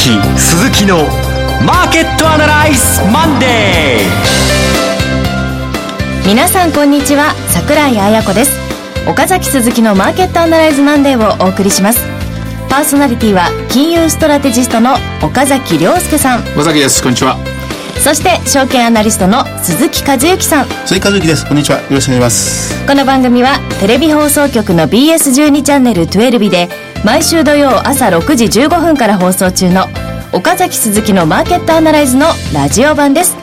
崎鈴木のマーケットアナライズマンデー。皆さんこんにちは桜井彩子です。岡崎鈴木のマーケットアナライズマンデーをお送りします。パーソナリティは金融ストラテジストの岡崎良介さん。岡崎です。こんにちは。そして証券アナリストの鈴木一之さん。鈴木一之です。こんにちは。よろしくお願いします。この番組はテレビ放送局の BS12 チャンネル12日で毎週土曜朝6時15分から放送中の岡崎鈴木のマーケットアナライズのラジオ版です。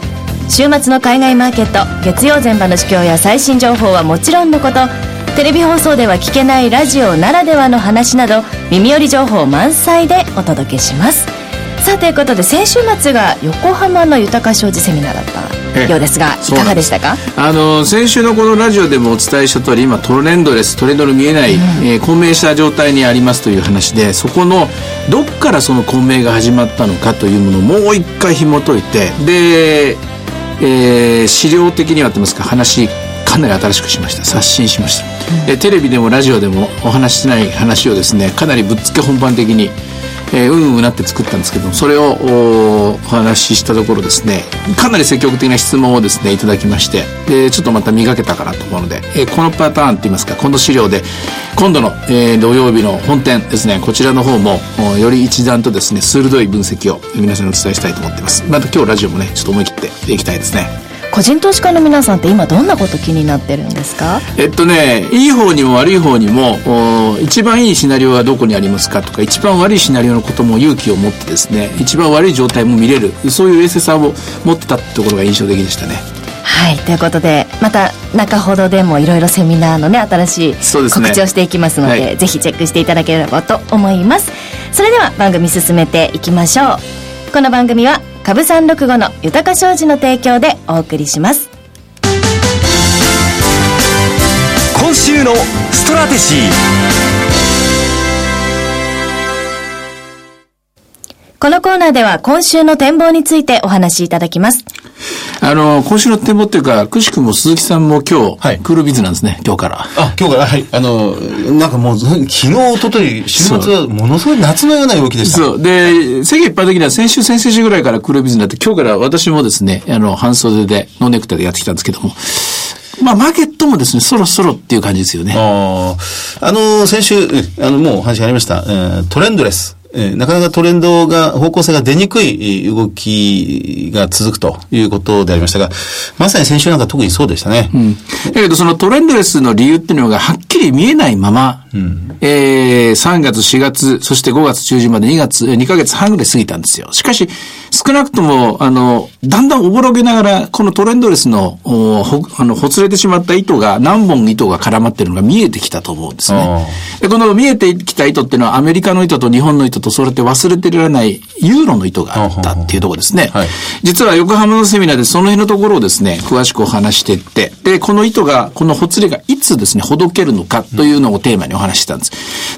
週末の海外マーケット月曜前場の市況や最新情報はもちろんのことテレビ放送では聞けないラジオならではの話など耳寄り情報満載でお届けします。さあということで先週末が横浜の豊か商事セミナーだったようですがいかがでしたか？あの先週のこのラジオでもお伝えした通り今トレンドレストレンドの見えない、うん、えー、混迷した状態にありますという話でそこのどっからその混迷が始まったのかというものをもう一回紐解いてで、えー、資料的にはと言いますか？話かなり新しくしました。刷新しました、うん、テレビでもラジオでもお話ししない話をですねかなりぶっつけ本番的にえー、うんうなって作ったんですけどそれをお話ししたところですねかなり積極的な質問をですねいただきましてでちょっとまた磨けたかなと思うので、えー、このパターンって言いますかこの資料で今度の、えー、土曜日の本店ですねこちらの方もより一段とですね鋭い分析を皆さんにお伝えしたいと思っています。また今日ラジオもねちょっと思い切っていきたいですね。個人投資家の皆さんって今どんなこと気になってるんですか？えっとねいい方にも悪い方にも一番いいシナリオはどこにありますかとか一番悪いシナリオのことも勇気を持ってですね一番悪い状態も見れるそういう冷静さを持ってたってところが印象的でしたね。はいということでまた中ほどでもいろいろセミナーのね新しい告知をしていきますので、ねはい、ぜひチェックしていただければと思います。それでは番組進めていきましょう。この番組は株三六五の豊か商事の提供でお送りします今週のストラテジーこのコーナーでは今週の展望についてお話しいただきます。あの、今週の展望っていうか、くしくも鈴木さんも今日、はい、クールビズなんですね、今日から。あ、今日から、はい。あの、なんかもう、昨日、一昨日週末はものすごい夏のような動きでした。そう。で、世間一般的には先週、先々週ぐらいからクールビズになって、今日から私もですね、あの、半袖で、ノーネクタイでやってきたんですけども、まあ、マーケットもですね、そろそろっていう感じですよね。ああ。あの、先週、あの、もう話がありました、えー、トレンドレス。えー、なかなかトレンドが、方向性が出にくい動きが続くということでありましたが、まさに先週なんか特にそうでしたね。うん。だけどそのトレンドレスの理由っていうのがはっきり見えないまま、うん、えー、3月、4月、そして5月中旬まで2月、2ヶ月半ぐらい過ぎたんですよ。しかし、少なくとも、あの、だんだんおぼろげながら、このトレンドレスの、ほ、あの、ほつれてしまった糸が、何本糸が絡まってるのが見えてきたと思うんですね。で、この見えてきた糸っていうのは、アメリカの糸と日本の糸と、それって忘れてられないユーロの糸があったっていうところですね。はい、実は横浜のセミナーでその辺のところをですね、詳しくお話していって、で、この糸が、このほつれがいつですね、ほどけるのかというのをテーマにお話してたんです。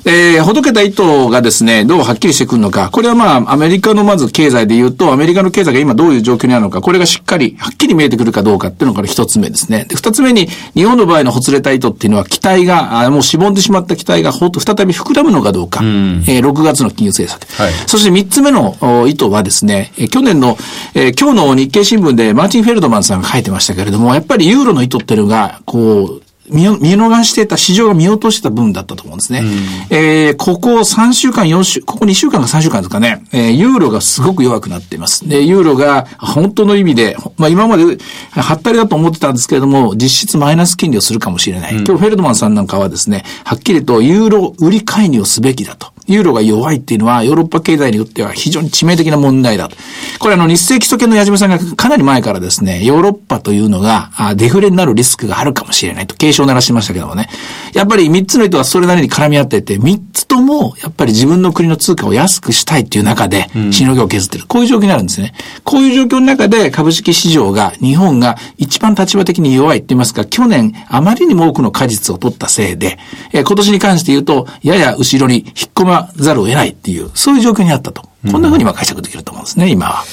で、ほどけた糸がですね、どうはっきりしてくるのか、これはまあ、アメリカのまず経済で言うと、アメリカの経済が今どういう状況にあるのか、これがしっかり、はっきり見えてくるかどうかっていうのが一つ目ですね。で、二つ目に、日本の場合のほつれた糸っていうのは、期待が、あもうしぼんでしまった期待がほ再び膨らむのかどうか、うん、えー、6月の金融政策。はい、そして三つ目の意図はですね、えー、去年の、えー、今日の日経新聞でマーチン・フェルドマンさんが書いてましたけれども、やっぱりユーロの意図っていうのが、こう、見見逃してた、市場が見落としてた分だったと思うんですね。うん、えー、ここ3週間、4週、ここ2週間か3週間ですかね、えー、ユーロがすごく弱くなっています。で、ユーロが本当の意味で、まあ今まで、はったりだと思ってたんですけれども、実質マイナス金利をするかもしれない。うん、今日フェルドマンさんなんかはですね、はっきりとユーロ売り介入をすべきだと。ユーロが弱いっていうのは、ヨーロッパ経済によっては非常に致命的な問題だと。これあの、日清基礎研の矢島さんがかなり前からですね、ヨーロッパというのが、デフレになるリスクがあるかもしれないと警鐘を鳴らしましたけどもね。やっぱり3つの人はそれなりに絡み合ってて、3つも、やっぱり自分の国の通貨を安くしたいっていう中で、しのぎを削ってる。こういう状況になるんですね。こういう状況の中で株式市場が、日本が一番立場的に弱いって言いますか、去年あまりにも多くの果実を取ったせいで、え今年に関して言うと、やや後ろに引っ込まざるを得ないっていう、そういう状況にあったと。こんなふうには解釈できると思うんですね、今は。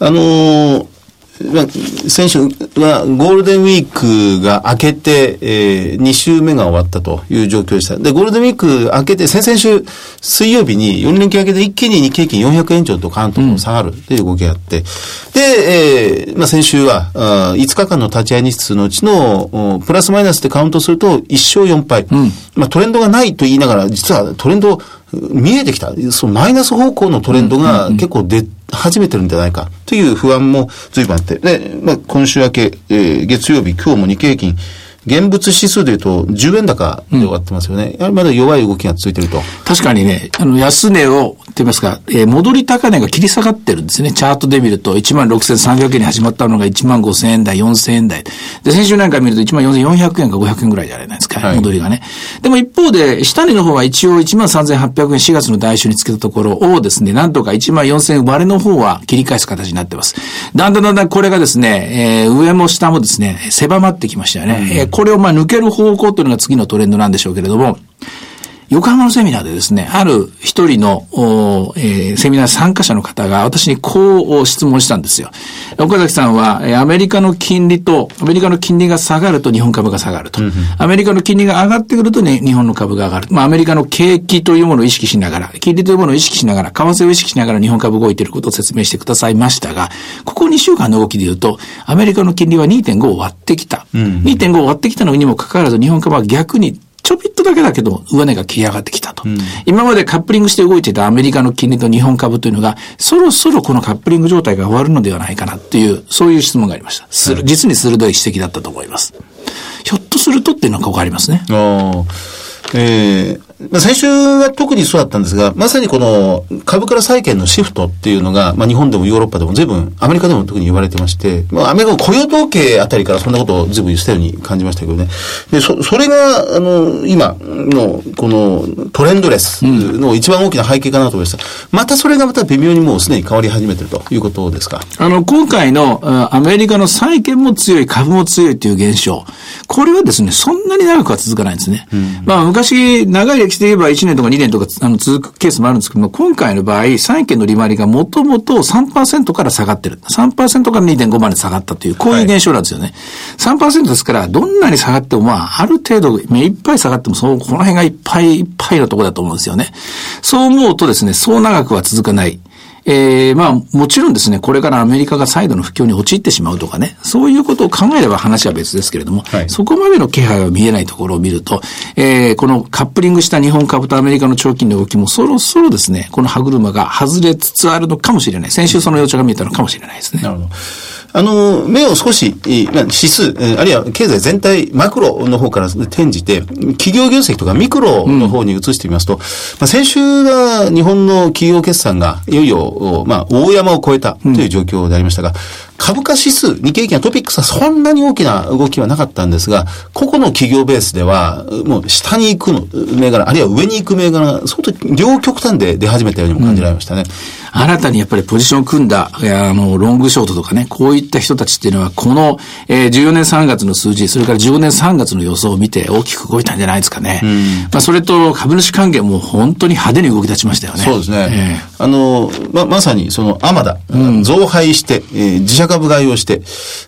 あのーまあ、先週はゴールデンウィークが明けて、えー、2週目が終わったという状況でした。で、ゴールデンウィーク明けて、先々週水曜日に4連休明けで一気に日経平均400円超とカウントも下がるという動きがあって、うん、で、えー、まあ、先週はあ5日間の立ち会い日数のうちのプラスマイナスでカウントすると1勝4敗。うん、まあ、トレンドがないと言いながら、実はトレンド見えてきた。そのマイナス方向のトレンドが結構出始めてるんじゃないかという不安も随分あって。で、まあ、今週明け、えー、月曜日、今日も日経平均、現物指数でいうと10円高で終わってますよね。やはりまだ弱い動きが続いてると。確かにね、あの、安値を、と言いますか、えー、戻り高値が切り下がってるんですね。チャートで見ると、16,300円に始まったのが15,000円台、4,000円台。で、先週なんか見ると14,400円か500円ぐらいじゃないですか、はい、戻りがね。でも一方で、下値の方は一応13,800円4月の来週につけたところをですね、なんとか14,000円割れの方は切り返す形になってます。だんだんだんだんこれがですね、えー、上も下もですね、狭まってきましたよね。うん、えー、これをまあ抜ける方向というのが次のトレンドなんでしょうけれども、横浜のセミナーでですね、ある一人の、えー、セミナー参加者の方が私にこう質問したんですよ。岡崎さんは、アメリカの金利と、アメリカの金利が下がると日本株が下がると。うんうん、アメリカの金利が上がってくると、ね、日本の株が上がる。まあ、アメリカの景気というものを意識しながら、金利というものを意識しながら、為替を意識しながら日本株動いていることを説明してくださいましたが、ここ2週間の動きで言うと、アメリカの金利は2.5を割ってきた。うんうん、2.5を割ってきたのにもかかわらず、日本株は逆にちょびっとだけだけど、上値が切り上がってきたと、うん、今までカップリングして動いていたアメリカの金利と日本株というのが、そろそろこのカップリング状態が終わるのではないかなっていう、そういう質問がありました。する、実に鋭い指摘だったと思います。ひょっとするとっていうのがここありますね。あえー、まあ、先週は特にそうだったんですが、まさにこの株から債券のシフトっていうのが、まあ、日本でもヨーロッパでも随分、アメリカでも特に言われてまして、まあ、アメリカの雇用統計あたりからそんなことを随分言ってたように感じましたけどね。で、そ、それが、あの、今の、このトレンドレスの一番大きな背景かなと思いました。またそれがまた微妙にもうすでに変わり始めてるということですか？あの、今回のアメリカの債券も強い、株も強いという現象。これはですね、そんなに長くは続かないんですね。うん、まあ、昔、長いで言えば1年とか2年とかあの続くケースもあるんですけども、今回の場合、債券の利回りがもともと3%から下がってる。3%から2.5まで下がったという、こういう現象なんですよね。はい、3%ですから、どんなに下がっても、まあ、ある程度、目いっぱい下がっても、その、この辺がいっぱいいっぱいのところだと思うんですよね。そう思うとですね、そう長くは続かない。えー、まあ、もちろんですね、これからアメリカが再度の不況に陥ってしまうとかね、そういうことを考えれば話は別ですけれども、はい、そこまでの気配は見えないところを見ると、えー、このカップリングした日本株とアメリカの長期の動きもそろそろですね、この歯車が外れつつあるのかもしれない。先週その予兆が見えたのかもしれないですね。なるほど。あの、目を少し、指数、あるいは経済全体、マクロの方から転じて、企業業績とかミクロの方に移してみますと、うん、まあ、先週は日本の企業決算がいよいよ、まあ、大山を超えたという状況でありましたが、うん株価指数、日経平均やトピックスはそんなに大きな動きはなかったんですが、個々の企業ベースでは、もう下に行くの銘柄、あるいは上に行く銘柄、相当両極端で出始めたようにも感じられましたね。うん新たにやっぱりポジションを組んだ、あの、ロングショートとかね、こういった人たちっていうのは、この、えー、14年3月の数字、それから15年3月の予想を見て大きく動いたんじゃないですかね。うん、まあ、それと株主還元も本当に派手に動き立ちましたよね。そうですね。えー、あの、ま、まさにその、アマダ、うん、増配して、えー、自社株買いをして、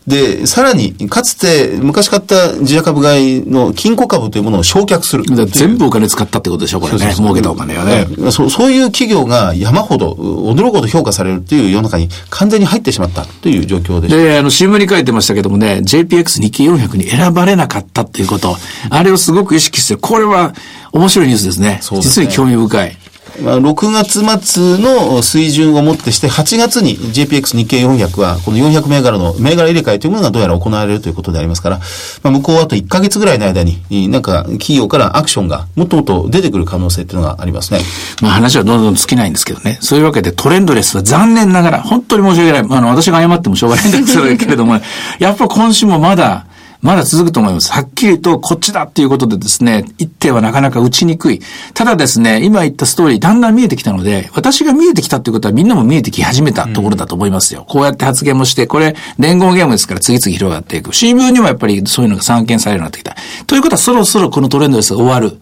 で、さらに、かつて昔買った自社株買いの金庫株というものを焼却する。全部お金使ったってことでしょ、これね。儲けたお金はね。そう、そういう企業が山ほど、驚くほど評価されるという世の中に完全に入ってしまったという状況で。で、あの、新聞に書いてましたけどもね、JPX 日経400に選ばれなかったっていうこと、あれをすごく意識してる。これは面白いニュースですね。すね実に興味深い。まあ、6月末の水準をもってして、8月に JPX 日経400は、この400銘柄の銘柄入れ替えというものがどうやら行われるということでありますから、まあ、向こうあと1ヶ月ぐらいの間に、なんか企業からアクションがもっともっと出てくる可能性っていうのがありますね。まあ話はどんどん尽きないんですけどね。そういうわけでトレンドレスは残念ながら、本当に申し訳ない。あの、私が謝ってもしょうがないんですけれども、やっぱ今週もまだ、まだ続くと思います。はっきりとこっちだっていうことでですね、一手はなかなか打ちにくい。ただですね、今言ったストーリーだんだん見えてきたので、私が見えてきたっていうことはみんなも見えてき始めたところだと思いますよ。うん、こうやって発言もして、これ連合ゲームですから次々広がっていく。新聞にもやっぱりそういうのが散見されるようになってきた。ということはそろそろこのトレンドですが終わる。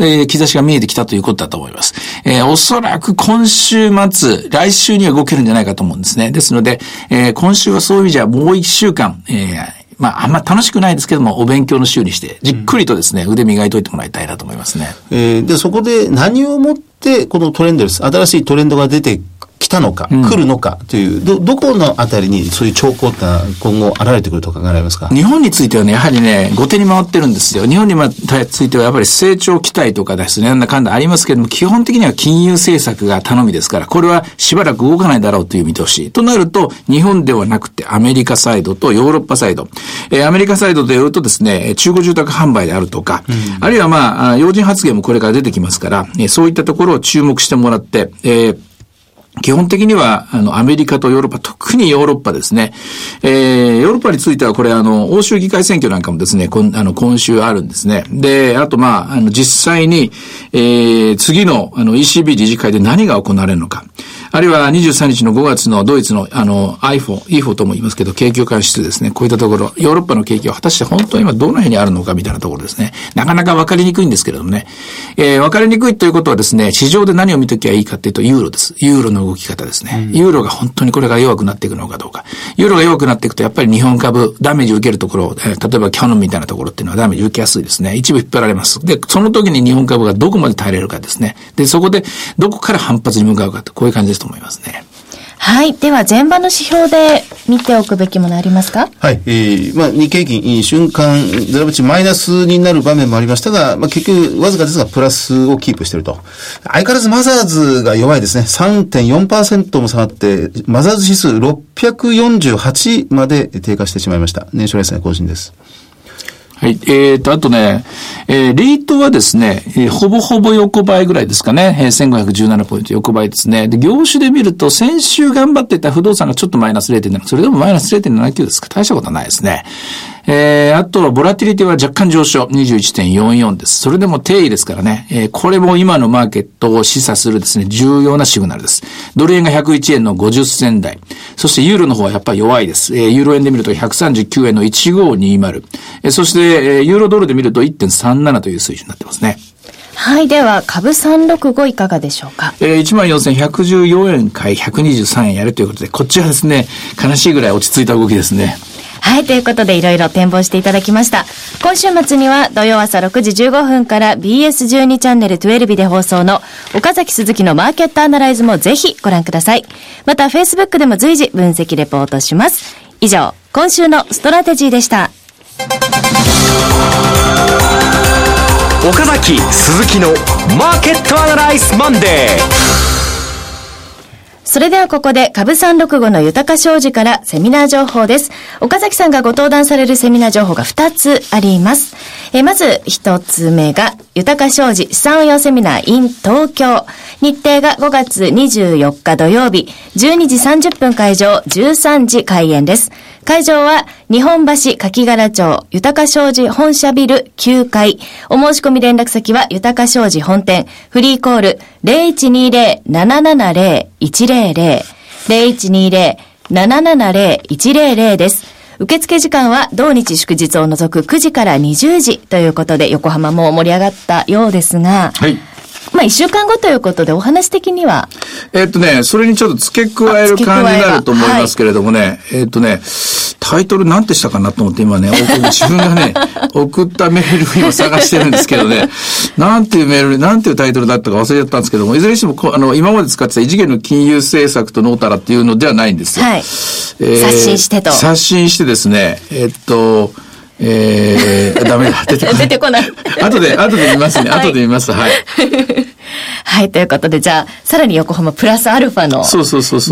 えー、兆しが見えてきたということだと思います。えー、おそらく今週末、来週には動けるんじゃないかと思うんですね。ですので、えー、今週はそういう意味じゃもう一週間、えー、まあ、あんま楽しくないですけども、お勉強の週にして、じっくりとですね、腕磨いといてもらいたいなと思いますね。えー、で、そこで何をもって、このトレンドです。新しいトレンドが出て来たのか、うん、来るのかという、ど、どこのあたりにそういう兆候って今後現れてくると考えられますか？日本についてはね、やはりね、後手に回ってるんですよ。日本についてはやっぱり成長期待とかですね、なんだかんだありますけれども、基本的には金融政策が頼みですから、これはしばらく動かないだろうという見通し。となると、日本ではなくてアメリカサイドとヨーロッパサイド。えー、アメリカサイドで言うとですね、中古住宅販売であるとか、うん、あるいはまあ、要人発言もこれから出てきますから、えー、そういったところを注目してもらって、えー基本的には、あの、アメリカとヨーロッパ、特にヨーロッパですね。えー、ヨーロッパについては、これ、あの、欧州議会選挙なんかもですね、こんあの、今週あるんですね。で、あと、まあ、あの、実際に、えー、次の、あの、ECB 理事会で何が行われるのか。あるいは23日の5月のドイツのあの iPhone、IFO とも言いますけど、景況感指数ですね。こういったところ、ヨーロッパの景気は果たして本当に今どの辺にあるのかみたいなところですね。なかなか分かりにくいんですけれどもね。えー、分かりにくいということはですね、市場で何を見ときゃいいかっていうと、ユーロです。ユーロの動き方ですね。うん、ユーロが本当にこれが弱くなっていくのかどうか。ユーロが弱くなっていくと、やっぱり日本株、ダメージを受けるところ、えー、例えばキャノンみたいなところっていうのはダメージ受けやすいですね。一部引っ張られます。で、その時に日本株がどこまで耐えれるかですね。で、そこでどこから反発に向かうかと、こういう感じですと思いますね。はい。では、前場の指標で見ておくべきものありますか？はい。えー、まあ、日経平均、瞬間、ゼロブチマイナスになる場面もありましたが、まあ、結局、わずかですが、プラスをキープしていると。相変わらずマザーズが弱いですね。3.4%も下がって、マザーズ指数648まで低下してしまいました。年初来線更新です。はい。えっ、ー、と、あとね、えー、リートはですね、えー、ほぼほぼ横ばいぐらいですかね。えー、1517ポイント横ばいですね。で、業種で見ると、先週頑張ってた不動産がちょっとマイナス0.7、それでもマイナス0.79ですか。大したことはないですね。えー、あとは、ボラティリティは若干上昇、21.44です。それでも定位ですからね、えー、これも今のマーケットを示唆するですね、重要なシグナルです。ドル円が101円の50銭台。そしてユーロの方はやっぱり弱いです。えー、ユーロ円で見ると139円の1520。えー、そして、えー、ユーロドルで見ると1.37という水準になってますね。はい。では、株365いかがでしょうか？えー、14,114円買い123円やるということで、こっちはですね、悲しいぐらい落ち着いた動きですね。はい、ということでいろいろ展望していただきました。今週末には土曜朝6時15分から BS12 チャンネル12で放送の岡崎鈴木のマーケットアナライズもぜひご覧ください。また Facebook でも随時分析レポートします。以上、今週のストラテジーでした。岡崎鈴木のマーケットアナライズマンデーそれではここで株三六五の豊か商事からセミナー情報です。岡崎さんがご登壇されるセミナー情報が2つあります。えまず1つ目が豊か商事資産運用セミナー in 東京。日程が5月24日土曜日12時30分会場13時開演です。会場は日本橋柿柄町豊か商事本社ビル9階。お申し込み連絡先は豊か商事本店フリーコール0120-770-100 0120-770-100です。受付時間は同日祝日を除く9時から20時ということで横浜も盛り上がったようですが、はい。まあ、一週間後ということで、お話的には。えっとね、それにちょっと付け加える感じになると思いますけれどもね、はい、えっとね、タイトルなんてしたかなと思って今ね、自分がね、送ったメールを今探してるんですけどね、なんていうメール、なんていうタイトルだったか忘れちゃったんですけども、いずれにしても、あの、今まで使ってた異次元の金融政策とノータラっていうのではないんですよ。はい。えー、刷新してと。刷新してですね、えっと、えー、ダメだ。出てこない。出てこない。後で、後で見ますね。後で見ます。はい。はい、ということで、じゃあ、さらに横浜プラスアルファの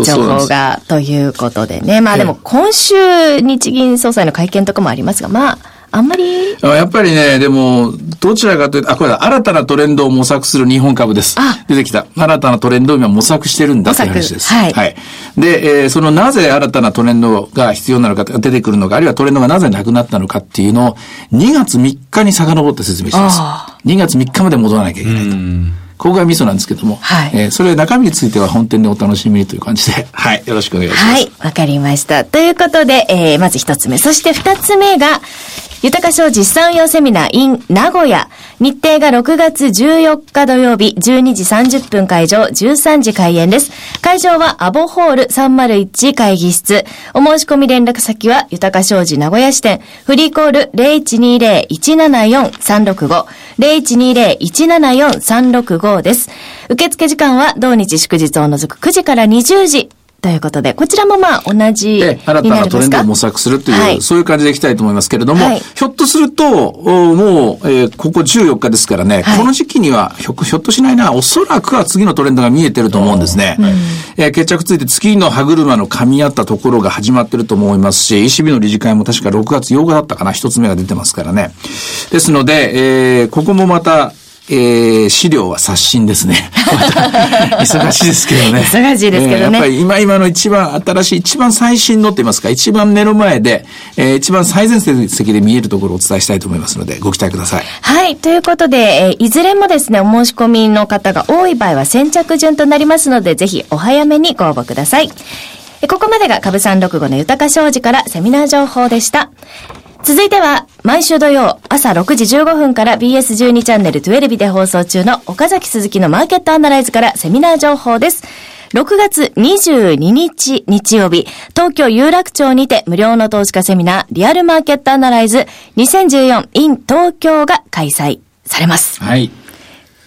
情報が、ということでね。まあでも、今週、日銀総裁の会見とかもありますが、まあ、あんまり？やっぱりね、でも、どちらかというと、あ、これだ、新たなトレンドを模索する日本株です。出てきた。新たなトレンドを今模索してるんだという話です。はい。はい。で、えー、そのなぜ新たなトレンドが必要なのか、出てくるのか、あるいはトレンドがなぜなくなったのかっていうのを、2月3日に遡って説明します。2月3日まで戻らなきゃいけないと。ここがミソなんですけども、はい、えー、それ中身については本店でお楽しみにという感じで、はい、よろしくお願いします。はい、わかりました。ということで、えー、まず一つ目、そして二つ目が、豊か商事資産用セミナー in 名古屋。日程が6月14日土曜日、12時30分会場、13時開演です。会場はアボホール301会議室。お申し込み連絡先は、豊か商事名古屋支店。フリーコール0120-174-365。0120-174-365です。受付時間は、同日祝日を除く9時から20時。ということで、こちらもまあ同じ新たなトレンドを模索するという、はい。そういう感じでいきたいと思いますけれども、はい。ひょっとすると、おもう、えーここ14日ですからね、はい。この時期にはひょ、ひょっとしないな、おそらくは次のトレンドが見えてると思うんですね。えー決着ついて次の歯車の噛み合ったところが始まってると思いますし、ECB の理事会も確か6月8日だったかな、一つ目が出てますからね。ですので、えーここもまた、えー資料は刷新ですね。忙しいですけどね。忙しいですけどねえーやっぱり今今の一番新しい、一番最新のって言いますか、一番目の前で、えー一番最前席で見えるところをお伝えしたいと思いますので、ご期待ください。はい。ということで、えーいずれもですね、お申し込みの方が多い場合は先着順となりますので、ぜひお早めにご応募ください。えここまでが株三六五の豊か商事からセミナー情報でした。続いては、毎週土曜朝6時15分から BS12 チャンネル12日で放送中の岡崎鈴木のマーケットアナライズからセミナー情報です。6月22日日曜日、東京有楽町にて無料の投資家セミナーリアルマーケットアナライズ2014 in 東京が開催されます。はい。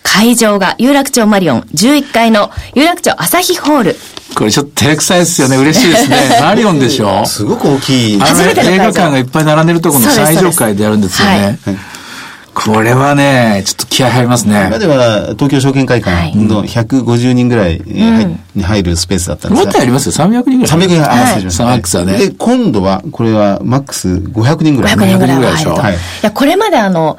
会場が有楽町マリオン11階の有楽町朝日ホール。これちょっと照れくさいですよね。嬉しいですね。マリオンでしょすごく大きい。あの映画館がいっぱい並んでるところの最上階でやるんですよね。これはね、ちょっと気合入りますね。今では東京証券会館の150人ぐらいに入るスペースだったんですがもっと。ありますよ。300人ぐらい。300人、あ、はい失礼しました。マックスはねで、今度は、これはマックス500人ぐらい。500人ぐらいは入ると。500人ぐらいでしょはいいや、これまであの、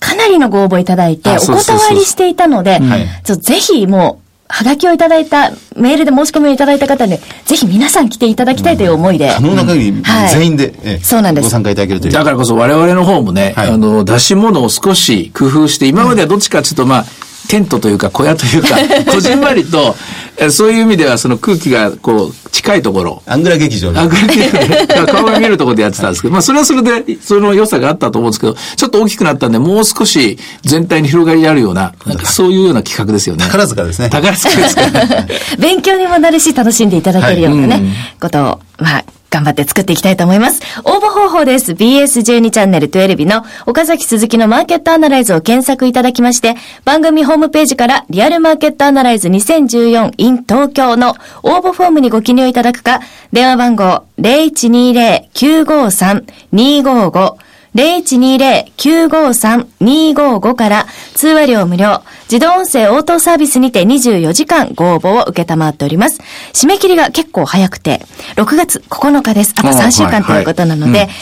かなりのご応募いただいて、お断りしていたので、はいちょっとぜひもう、はがきをいただいた、メールで申し込みをいただいた方に、ぜひ皆さん来ていただきたいという思いで。可能な限りはい。全員で、えーそうなんです。ご参加いただけるという。だからこそ我々の方もね、はい。あの、出し物を少し工夫して、今まではどっちかちょっとまあ、テントというか小屋というか、こじんまりと、えそういう意味ではその空気がこう、近いところ、アングラ劇場であ、グループで顔が見えるところでやってたんですけど、まあそれはそれで、その良さがあったと思うんですけど、ちょっと大きくなったんで、もう少し全体に広がりあるような、なんかそういうような企画ですよね。宝塚ですね。宝塚ですか。ら。勉強にもなるし、楽しんでいただけるようなね、はい。うん。ことを、まあ、頑張って作っていきたいと思います。応募方法です。BS12 チャンネル12日の岡崎鈴木のマーケットアナライズを検索いただきまして、番組ホームページからリアルマーケットアナライズ2014 in 東京の応募フォームにご記入いただくか、電話番号0120-953-255 0120-953-255から通話料無料、自動音声応答サービスにて24時間ご応募を受けたまっております。締め切りが結構早くて、6月9日です。あと3週間ということなので、はいうん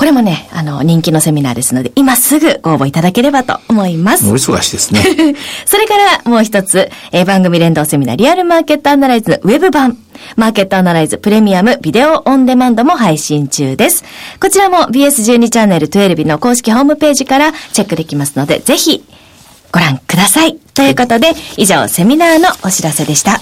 これもね、あの、人気のセミナーですので、今すぐご応募いただければと思います。お忙しいですね。それからもう一つ、えー番組連動セミナーリアルマーケットアナライズのウェブ版、マーケットアナライズプレミアムビデオオンデマンドも配信中です。こちらも BS12 チャンネル12の公式ホームページからチェックできますので、ぜひご覧ください。ということで、以上セミナーのお知らせでした。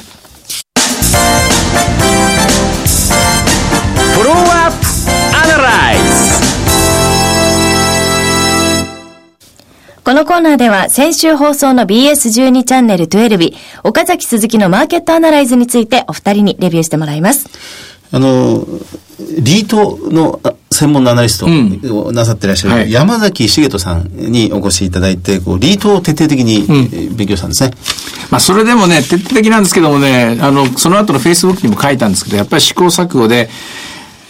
このコーナーでは先週放送の BS12 チャンネル12日、岡崎鈴木のマーケットアナライズについてお二人にレビューしてもらいます。あの、リートのあ専門のアナリストをなさってらっしゃはいる山崎茂人さんにお越しいただいて、こうリートを徹底的にえー勉強したんですね。まあ、それでもね、徹底的なんですけどもね、あの、その後のフェイスブックにも書いたんですけど、やっぱり試行錯誤で、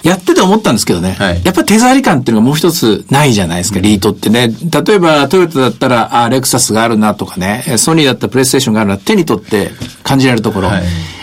やってて思ったんですけどね、はい。やっぱり手触り感っていうのがもう一つないじゃないですか、リートってね。例えば、トヨタだったら、あ、レクサスがあるなとかね、えソニーだったらプレイステーションがあるな、手に取って感じられるところ。はい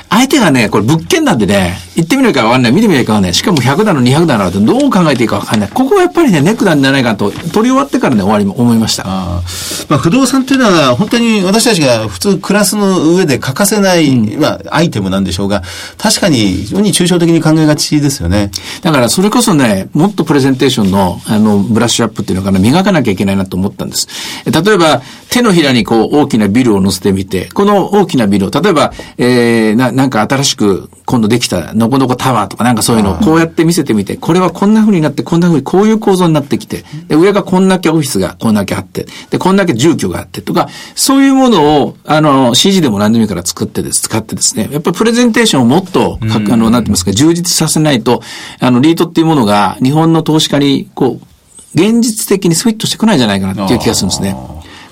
相手がね、これ物件なんでね、行ってみないかわかんない、見てみないかわかんない。しかも100だの200だのってどう考えていいかわかんない。ここはやっぱりね、ネックなんじゃないかと、取り終わってからね、終わりも思いました。あーまあ、不動産っていうのは本当に私たちが普通暮らすの上で欠かせない、まあ、アイテムなんでしょうが、確かに非常に抽象的に考えがちですよね。だからそれこそね、もっとプレゼンテーションの、あの、ブラッシュアップっていうのかな、磨かなきゃいけないなと思ったんです。え例えば、手のひらにこう、大きなビルを乗せてみて、この大きなビルを、例えば、えー、な、何？なんか新しく今度できたのこのこタワーとかなんかそういうのをこうやって見せてみて、これはこんな風になって、こんな風にこういう構造になってきて、で、上がこんだけオフィスがこんだけあって、で、こんだけ住居があってとか、そういうものを、あの、CG でも何でもいいから作ってです、使ってですね、やっぱりプレゼンテーションをもっと、かあの、なんて言いますか、充実させないと、あの、リートっていうものが日本の投資家に、こう、現実的にスイットしてこないんじゃないかなっていう気がするんですね。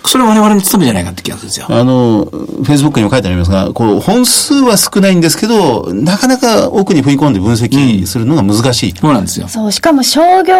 それは我々の務めじゃないかって気がするんですよ。あの、Facebook にも書いてありますが、こう、本数は少ないんですけど、なかなか奥に踏み込んで分析するのが難しい。そうなんですよ。そう、しかも商業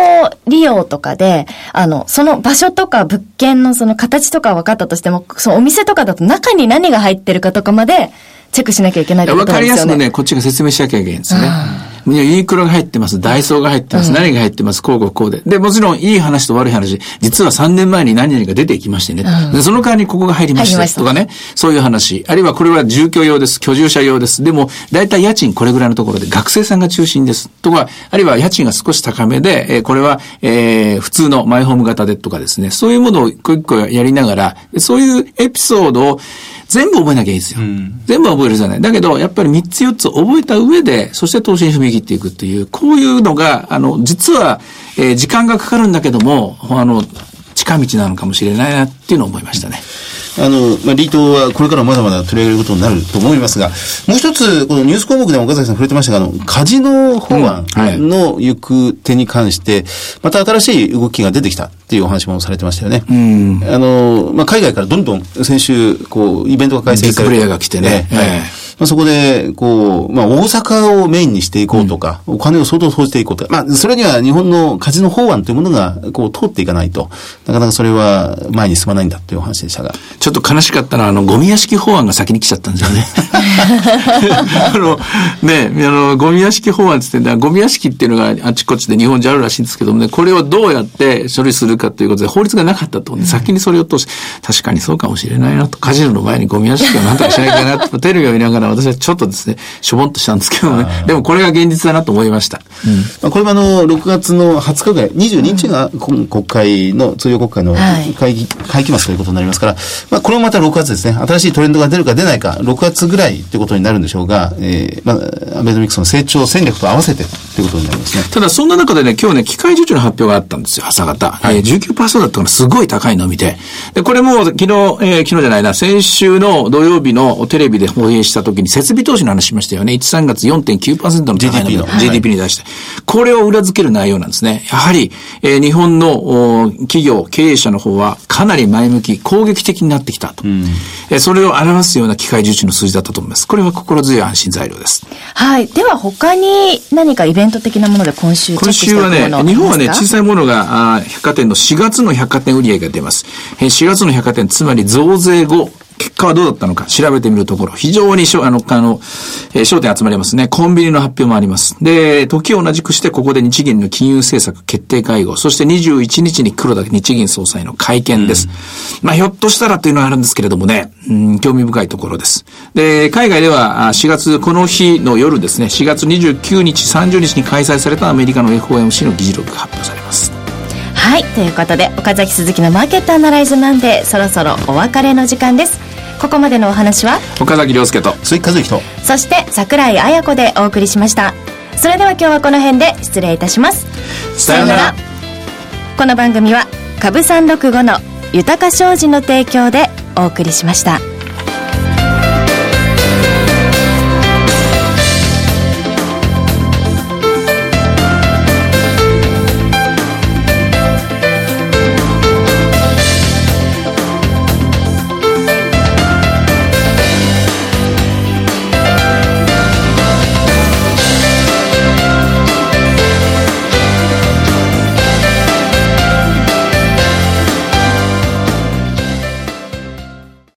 利用とかで、あの、その場所とか物件のその形とか分かったとしても、そのお店とかだと中に何が入ってるかとかまでチェックしなきゃいけないってこわかとですよね。りやすくね、こっちが説明しなきゃいけないんですね。ユニクロが入ってます、ダイソーが入ってます、何が入ってます、こうこうこうで。で、もちろんいい話と悪い話、実は3年前に何々が出てきましてね。で、その代わりにここが入りましたたとかね、そういう話。あるいはこれは住居用です、居住者用です。でも、だいたい家賃これぐらいのところで学生さんが中心です。とか、あるいは家賃が少し高めで、えーこれは、えー普通のマイホーム型でとかですね、そういうものを一個一個やりながら、そういうエピソードを全部覚えなきゃいいんですよ。全部覚えるじゃない。だけど、やっぱり3つ4つ覚えた上で、そして投資に踏み切っていくっていう、こういうのが、あの、実は、えー時間がかかるんだけども、あの、近道なのかもしれないなっていうのを思いましたね。あの、まあ、リートはこれからまだまだ取り上げることになると思いますが、もう一つ、このニュース項目でも岡崎さん触れてましたが、あの、カジノ法案うんはいの行く手に関して、また新しい動きが出てきたっていうお話もされてましたよね。あの、まあ、海外からどんどん先週、こう、イベントが開催されて。プレイヤーが来てねええええまあ、そこで、こう、まあ、大阪をメインにしていこうとか、お金を相当投じていこうとか、まあ、それには日本のカジノ法案というものが、こう、通っていかないと、なかなかそれは前に進まないんだというお話でしたが。ちょっと悲しかったのは、あの、ゴミ屋敷法案が先に来ちゃったんですよね。あの、ね、あの、ゴミ屋敷法案って言ってんだゴミ屋敷っていうのがあちこちで日本じゃあるらしいんですけどもね、これをどうやって処理するかということで法律がなかったと、先にそれを通し、確かにそうかもしれないなと、カジノの前にゴミ屋敷をなんとかしないかなと、テレビを見ながら私はちょっとですね、しょぼんとしたんですけどね、でもこれが現実だなと思いました。まあ、これもあの、6月の20日ぐらい、22日が今国会の、通常国会のはい会議、会期末ということになりますから、まあ、これもまた6月ですね、新しいトレンドが出るか出ないか、6月ぐらいということになるんでしょうが、えー、まあ、アベノミクスの成長戦略と合わせてということになりますね。ただ、そんな中でね、今日ね、機械受注の発表があったんですよ、朝方。えー、19%だったからすごい高いのを見て。で、これも昨日、えー昨日じゃないな、先週の土曜日のテレビで放映した時に設備投資の話しましたよね。1、3月4.9%の高いの GDP の GDP に対して。これを裏付ける内容なんですね。やはり、えー日本のお企業、経営者の方はかなり前向き、攻撃的になってきたと。えーそれを表すような機械受注の数字だったと思います。これは心強い安心材料です。はい。では他に何かイベント的なもので今週チェッ今クして週はね日本はね、小さいものが、あー百貨店の4月の百貨店売上が出ます。えー4月の百貨店、つまり増税後、結果はどうだったのか調べてみるところ、非常にしょあの、あの、えー焦点集まりますね。コンビニの発表もあります。で、時を同じくして、ここで日銀の金融政策決定会合、そして21日に黒田日銀総裁の会見です。まあ、ひょっとしたらというのはあるんですけれどもね、うん、興味深いところです。で、海外ではあ4月、この日の夜ですね、4月29日、30日に開催されたアメリカの FOMC の議事録が発表されます。はい。ということで、岡崎鈴木のマーケットアナライズマンデー、そろそろお別れの時間です。ここまでのお話は、岡崎亮介と。鈴木和之と、そして桜井彩子でお送りしました。それでは今日はこの辺で失礼いたします。さようなら。この番組は株365の豊か商事の提供でお送りしました。